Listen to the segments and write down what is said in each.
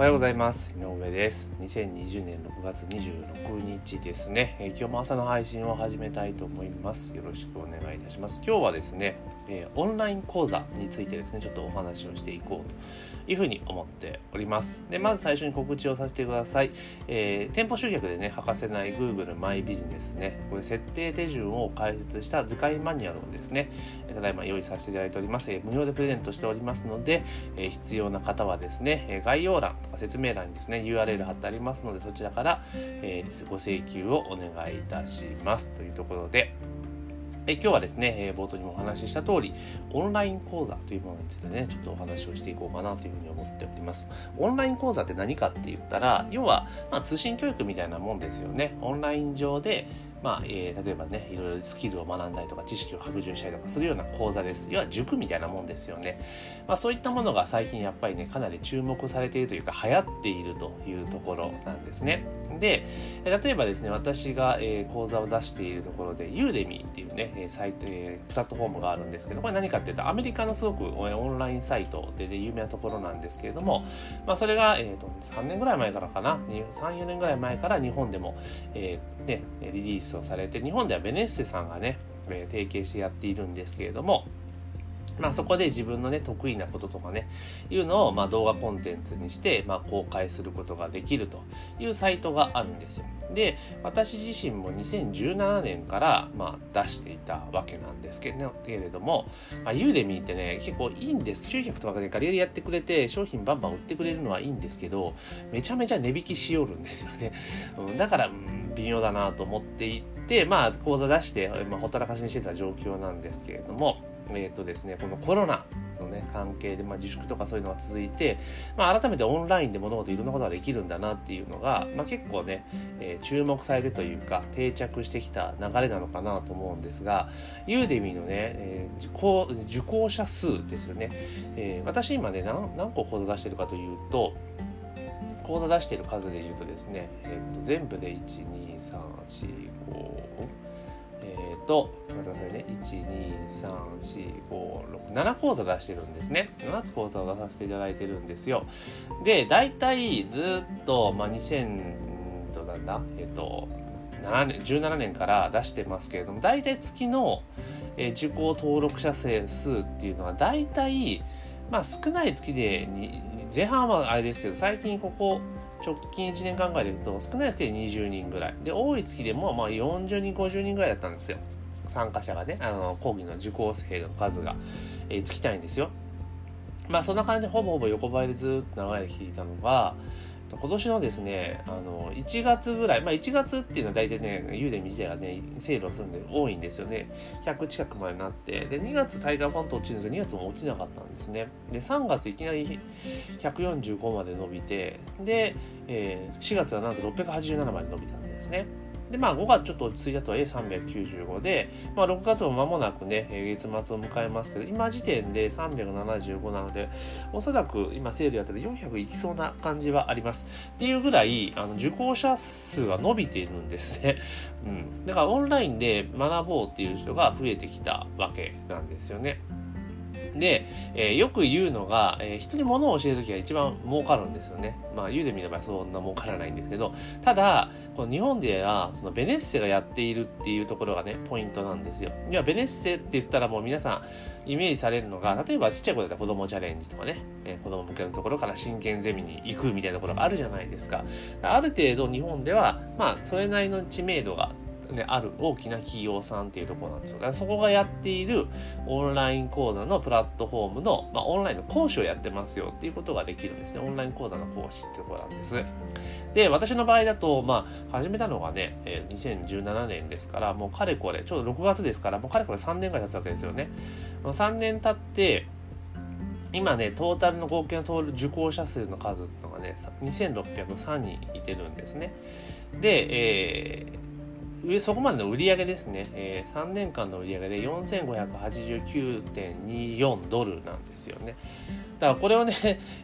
おはようございます。井上です。2020年6月26日ですね、えー、今日も朝の配信を始めたいと思います。よろしくお願いいたします。今日はですね、えー、オンライン講座についてですねちょっとお話をしていこうというふうに思っております。でまず最初に告知をさせてください、えー、店舗集客でね欠かせない Google マイビジネスね。これ設定手順を解説した図解マニュアルをですねただいま用意させていただいております、え無料でプレゼントしておりますので、え必要な方はですね概要欄とか説明欄にですね URL 貼ってありますのでそちらから、えー、ご請求をお願いいたしますというところでえ今日はですね、え冒頭にもお話しした通り、オンライン講座というものについてね、ちょっとお話をしていこうかなというふうに思っております。オンライン講座って何かって言ったら、要は、まあ、通信教育みたいなもんですよね。オンライン上で、まあ、えー、例えばね、いろいろスキルを学んだりとか、知識を拡充したりとかするような講座です。要は塾みたいなもんですよね。まあ、そういったものが最近やっぱりね、かなり注目されているというか、流行っているというところなんですね。で、例えばですね、私が、えー、講座を出しているところで、ユーデミーっていうね、サイト、えー、プラットフォームがあるんですけど、これ何かっていうと、アメリカのすごくオンラインサイトで、ね、有名なところなんですけれども、まあ、それが、えーと、3年ぐらい前からかな、3、4年ぐらい前から日本でも、えーね、リリースをされて、日本ではベネッセさんがね、提携してやっているんですけれども、まあ、そこで自分のね得意なこととかねいうのをまあ動画コンテンツにしてまあ公開することができるというサイトがあるんですよ。で私自身も2017年からまあ出していたわけなんですけれども、まあ、ユーデミーってね結構いいんです集客とかでガリガリやってくれて商品バンバン売ってくれるのはいいんですけどめちゃめちゃ値引きしよるんですよね。だから、うん、微妙だなと思っていてまあ講座出して、まあ、ほったらかしにしてた状況なんですけれどもえっ、ー、とですね、このコロナのね、関係で、まあ、自粛とかそういうのが続いて、まあ、改めてオンラインで物事いろんなことができるんだなっていうのが、まあ、結構ね、えー、注目されてというか、定着してきた流れなのかなと思うんですが、ユーデミーのね、えー、受講受講者数ですよね。えー、私今ね何、何個講座出してるかというと、講座出してる数で言うとですね、えー、と全部で1、2、3、4、5、えっ、ー、と、待ってくださいね。1、2、3、4、5、6、7講座出してるんですね。7つ講座を出させていただいてるんですよ。で、大体ずっと、まあ、2000、どうなんだ？えっ、ー、と、年、17年から出してますけれども、大体月の、えー、受講登録者数っていうのは、大体、まあ少ない月でに、前半はあれですけど、最近ここ、直近1年間ぐらいで言うと少ない月で20人ぐらい。で多い月でもまあ40人50人ぐらいだったんですよ。参加者がねあの講義の受講生の数が、えー、尽きたいんですよ。まあそんな感じでほぼほぼ横ばいでずっと長いで聞いたのが今年のですね、あの、1月ぐらい、まあ1月っていうのは大体ね、ユーデミ自体がね、セールをするんで多いんですよね。100近くまでなって、で、2月タイガーファント落ちるんですけど、2月も落ちなかったんですね。で、3月いきなり145まで伸びて、で、えー、4月はなんと687まで伸びたんですね。で、まあ5月ちょっと落ち着いたとはいえ395で、まあ6月も間もなくね、月末を迎えますけど、今時点で375なので、おそらく今セールやってて400いきそうな感じはあります。っていうぐらい、あの、受講者数が伸びているんですね。うん。だからオンラインで学ぼうっていう人が増えてきたわけなんですよね。で、えー、よく言うのが、えー、人に物を教えるときが一番儲かるんですよね。まあ、言うでみればそんな儲からないんですけど、ただ、この日本では、そのベネッセがやっているっていうところがね、ポイントなんですよ。いや、ベネッセって言ったらもう皆さんイメージされるのが、例えばちっちゃい子だったら子供チャレンジとかね、えー、子供向けのところから真剣ゼミに行くみたいなところがあるじゃないですか。ある程度日本では、まあ、それなりの知名度がね、ある大きな企業さんっていうところなんですよ。だからそこがやっているオンライン講座のプラットフォームの、まあ、オンラインの講師をやってますよっていうことができるんですね。オンライン講座の講師っていうところなんです。で、私の場合だと、まあ、始めたのがね、え、2017年ですから、もうかれこれ、ちょうど6月ですから、もうかれこれ3年ぐらい経つわけですよね。ま、3年経って、今ね、トータルの合計の通る受講者数の数っていうのがね、2603人いてるんですね。で、えーそこまでの売り上げですね、えー、3年間の売り上げで4589.24ドルなんですよね。だからこれをね、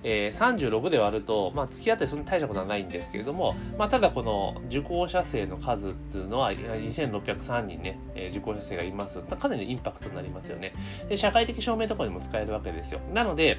えー、36で割ると、まあ、月当たりそんなに大したことはないんですけれども、まあ、ただこの受講者生の数っていうのは2603人ね、えー、受講者生がいますかなりのインパクトになりますよね。で社会的証明とかにも使えるわけですよ。なので、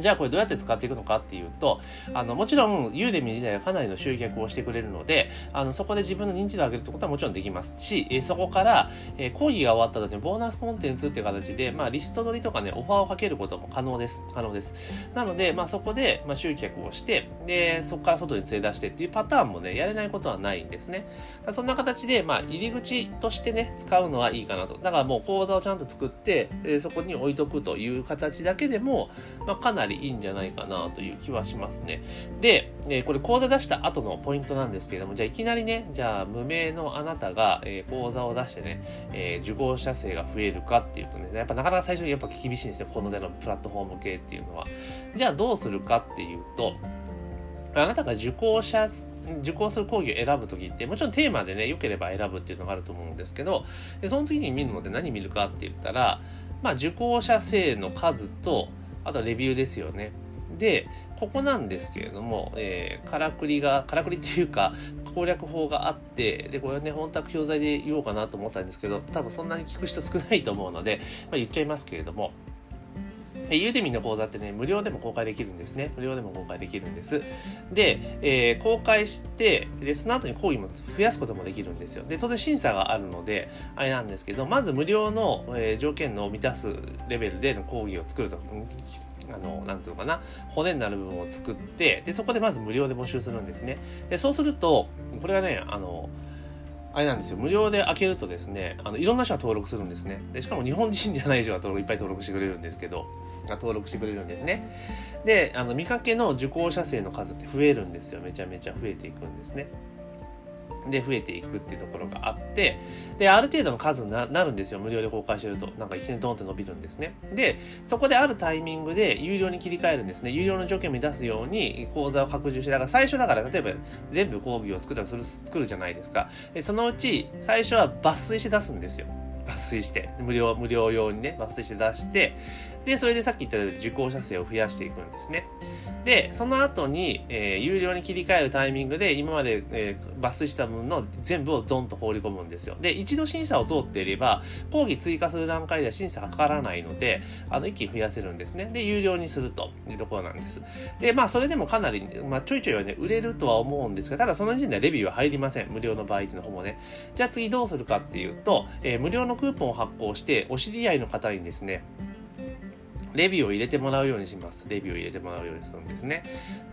じゃあこれどうやって使っていくのかっていうと、あの、もちろん、ユーデミ自体はかなりの集客をしてくれるので、あの、そこで自分の認知度を上げるってことはもちろんできますし、えそこから、え講義が終わった後にボーナスコンテンツっていう形で、まあ、リスト取りとかね、オファーをかけることも可能です。可能です。なので、まあ、そこで、まあ、集客をして、で、そこから外に連れ出してっていうパターンもね、やれないことはないんですね。そんな形で、まあ、入り口としてね、使うのはいいかなと。だからもう講座をちゃんと作って、えそこに置いとくという形だけでも、まあ、かなりいいんじゃないかなという気はしますね。で、えー、これ講座出した後のポイントなんですけれども、じゃあいきなりね、じゃあ無名のあなたが、えー、講座を出してね、えー、受講者数が増えるかっていうとね、やっぱなかなか最初にやっぱ厳しいんですよ。この手のプラットフォーム系っていうのは。じゃあどうするかっていうと、あなたが受講者受講する講義を選ぶ時ってもちろんテーマでね良ければ選ぶっていうのがあると思うんですけどでその次に見るので何見るかって言ったらまあ受講者数の数とあとレビューですよね。で、ここなんですけれども、えー、からくりが、からくりっていうか、攻略法があって、で、これはね、本当は教材で言おうかなと思ったんですけど、多分そんなに聞く人少ないと思うので、まあ、言っちゃいますけれども、ユーデミの講座ってね、無料でも公開できるんですね。無料でも公開できるんです。で、えー、公開して、で、その後に講義も増やすこともできるんですよ。で、当然審査があるので、あれなんですけど、まず無料の、えー、条件の満たすレベルでの講義を作ると、あの、なんていうのかな、骨になる部分を作って、で、そこでまず無料で募集するんですね。で、そうすると、これがね、あの、あれなんですよ、無料で開けるとですね、あの、いろんな人が登録するんですね。で、しかも日本人じゃない人が登録、いっぱい登録してくれるんですけど、登録してくれるんですね。で、あの、見かけの受講者数の数って増えるんですよ。めちゃめちゃ増えていくんですね。で増えていくっていうところがあって、で、ある程度の数になるんですよ。無料で公開してると。なんかいきなりドンって伸びるんですね。で、そこであるタイミングで有料に切り替えるんですね。有料の条件を満たすように講座を拡充して、だから最初だから例えば全部講義を作ったらする、作るじゃないですか。そのうち最初は抜粋して出すんですよ。抜粋して、無料、無料用にね、抜粋して出して、で、それでさっき言った受講者数を増やしていくんですね。で、その後に、えー、有料に切り替えるタイミングで、今まで、えー、抜粋した分の全部をゾンと放り込むんですよ。で、一度審査を通っていれば、講義追加する段階では審査かからないので、あの、一気に増やせるんですね。で、有料にするというところなんです。で、まあ、それでもかなり、まあ、ちょいちょいはね、売れるとは思うんですが、ただその時点ではレビューは入りません。無料の場合っていうのもね。じゃあ次どうするかっていうと、えー、無料のクーポンを発行して、お知り合いの方にですね、レビューを入れてもらうようにします。レビューを入れてもらうようにするんですね。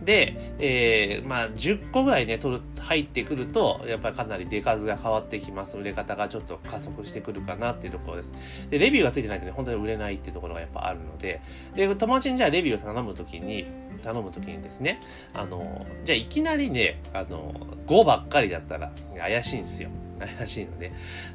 で、えー、まあ、10個ぐらいね、取る、入ってくると、やっぱりかなり出数が変わってきます。売れ方がちょっと加速してくるかなっていうところです。で、レビューがついてないとね、本当に売れないっていうところがやっぱあるので、で、友達にじゃあレビューを頼むときに、頼むときにですね、あの、じゃあいきなりね、あの、5ばっかりだったら怪しいんですよ。怪しいので。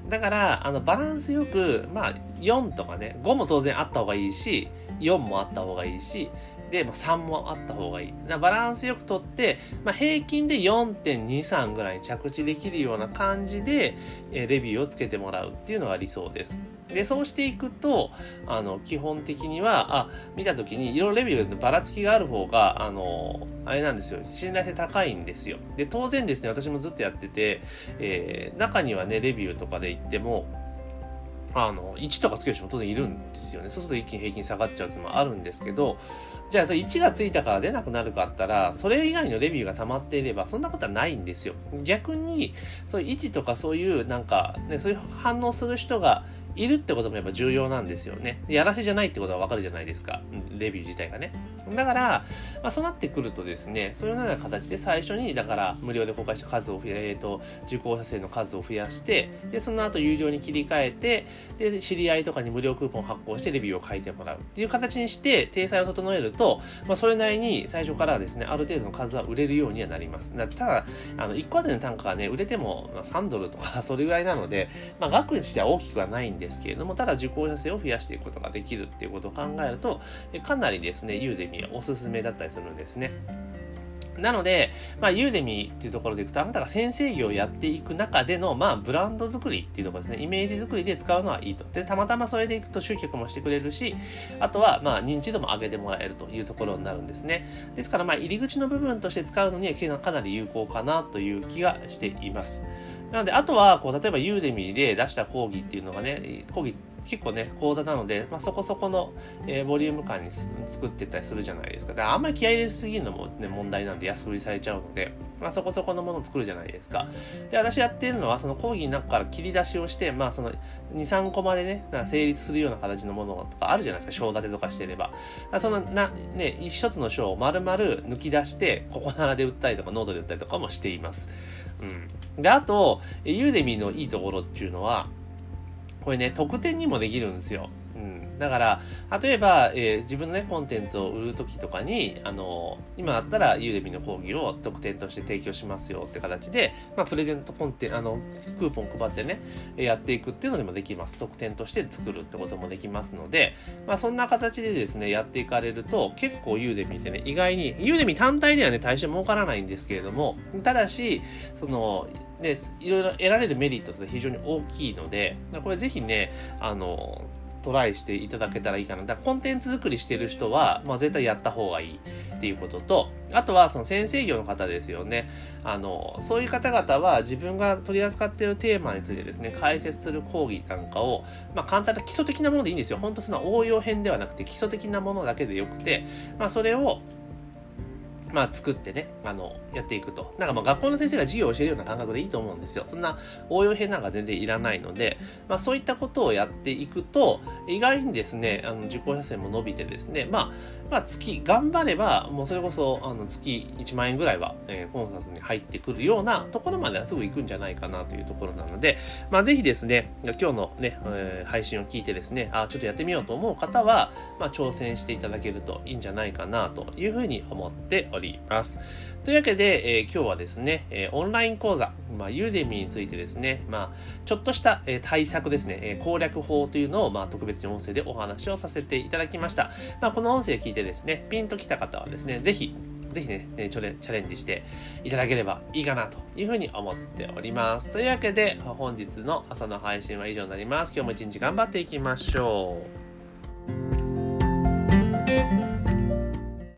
だから、あの、バランスよく、まあ、4とかね、5も当然あった方がいいし、4もあった方がいいし、で、まあ、3もあった方がいい。バランスよくとって、まあ、平均で4.23ぐらいに着地できるような感じで、えレビューをつけてもらうっていうのが理想です。で、そうしていくと、あの、基本的には、あ、見たときに、いろいろレビューでばらつきがある方が、あの、あれなんですよ。信頼性高いんですよ。で、当然ですね、私もずっとやってて、えー、中にはね、レビューとかで言っても、あの、1とかつける人も当然いるんですよね。そうすると一気に平均下がっちゃうっていうのもあるんですけど、じゃあそれ1がついたから出なくなるかあったら、それ以外のレビューが溜まっていれば、そんなことはないんですよ。逆に、そういう位置とかそういうなんか、ね、そういう反応する人がいるってこともやっぱ重要なんですよね。やらせじゃないってことはわかるじゃないですか。レビュー自体がね。だから、まあ、そうなってくるとですね、そういうような形で最初に、だから無料で公開した数を増や、えっ、ー、と、受講者数の数を増やして、で、その後有料に切り替えて、で、知り合いとかに無料クーポン発行してレビューを書いてもらうっていう形にして、体裁を整えると、まあ、それなりに最初からですね、ある程度の数は売れるようにはなります。ただ、あの、1個あたりの単価がね、売れても3ドルとかそれぐらいなので、まあ、額にしては大きくはないんですですけれども、ただ受講者数を増やしていくことができるっていうことを考えると、かなりですね、ユーデミはおすすめだったりするんですね。なので、まあ、ユーデミーっていうところでいくと、あなたが先生業をやっていく中での、まあ、ブランド作りっていうところですね。イメージ作りで使うのはいいと。で、たまたまそれでいくと集客もしてくれるし、あとは、まあ、認知度も上げてもらえるというところになるんですね。ですから、まあ、入り口の部分として使うのにはかなり有効かなという気がしています。なので、あとは、こう、例えばユーデミーで出した講義っていうのがね、講義結構ね、講座なので、まあ、そこそこの、えー、ボリューム感に作ってたりするじゃないですか。だからあんまり気合い入れすぎるのもね、問題なんで安売りされちゃうので、まあ、そこそこのものを作るじゃないですか。で、私やってるのは、その講義の中から切り出しをして、まあ、その2、3個までね、成立するような形のものとかあるじゃないですか、章立てとかしてれば。そのな、ね、一つの章を丸々抜き出して、ココナラで売ったりとか、ノートで売ったりとかもしています。うん。で、あと、 Udemyのいいところっていうのは、これね、特典にもできるんですよ。うん。だから、例えば、えー、自分のね、コンテンツを売るときとかに、あの、今だったら、 Udemyの講義を特典として提供しますよって形で、まあ、プレゼントコンテンあの、クーポン配ってね、やっていくっていうのでもできます。特典として作るってこともできますので、まあ、そんな形でですね、やっていかれると、結構ユーデミってね、意外に、ユーデミ単体ではね、大して儲からないんですけれども、ただし、その、で、いろいろ得られるメリットって非常に大きいので、これぜひね、あの、トライしていただけたらいいかな。だからコンテンツ作りしてる人は、まあ絶対やった方がいいっていうことと、あとはその先生業の方ですよね。あの、そういう方々は自分が取り扱っているテーマについてですね、解説する講義なんかを、まあ簡単な基礎的なものでいいんですよ。本当その応用編ではなくて基礎的なものだけでよくて、まあそれをまあ、作ってね、あの、やっていくと。なんかまあ学校の先生が授業を教えるような感覚でいいと思うんですよ。そんな応用編なんか全然いらないので、まあそういったことをやっていくと、意外にですね、あの、受講者数も伸びてですね、まあ、まあ月、頑張れば、もうそれこそ、あの、月1万円ぐらいは、えー、コンサートに入ってくるようなところまではすぐ行くんじゃないかなというところなので、まあぜひですね、今日のね、えー、配信を聞いてですね、あ、ちょっとやってみようと思う方は、まあ挑戦していただけるといいんじゃないかなというふうに思っております。というわけで、えー、今日はですね、えー、オンライン講座、まあ、ユーデミーについてですね、まあ、ちょっとした、え、対策ですね、え攻略法というのを、まあ、特別に音声でお話をさせていただきました。まあ、この音声聞いてですね、ピンときた方はですね、ぜひ、ぜひね、チャレンジしていただければいいかなというふうに思っております。というわけで、本日の朝の配信は以上になります。今日も一日頑張っていきましょう。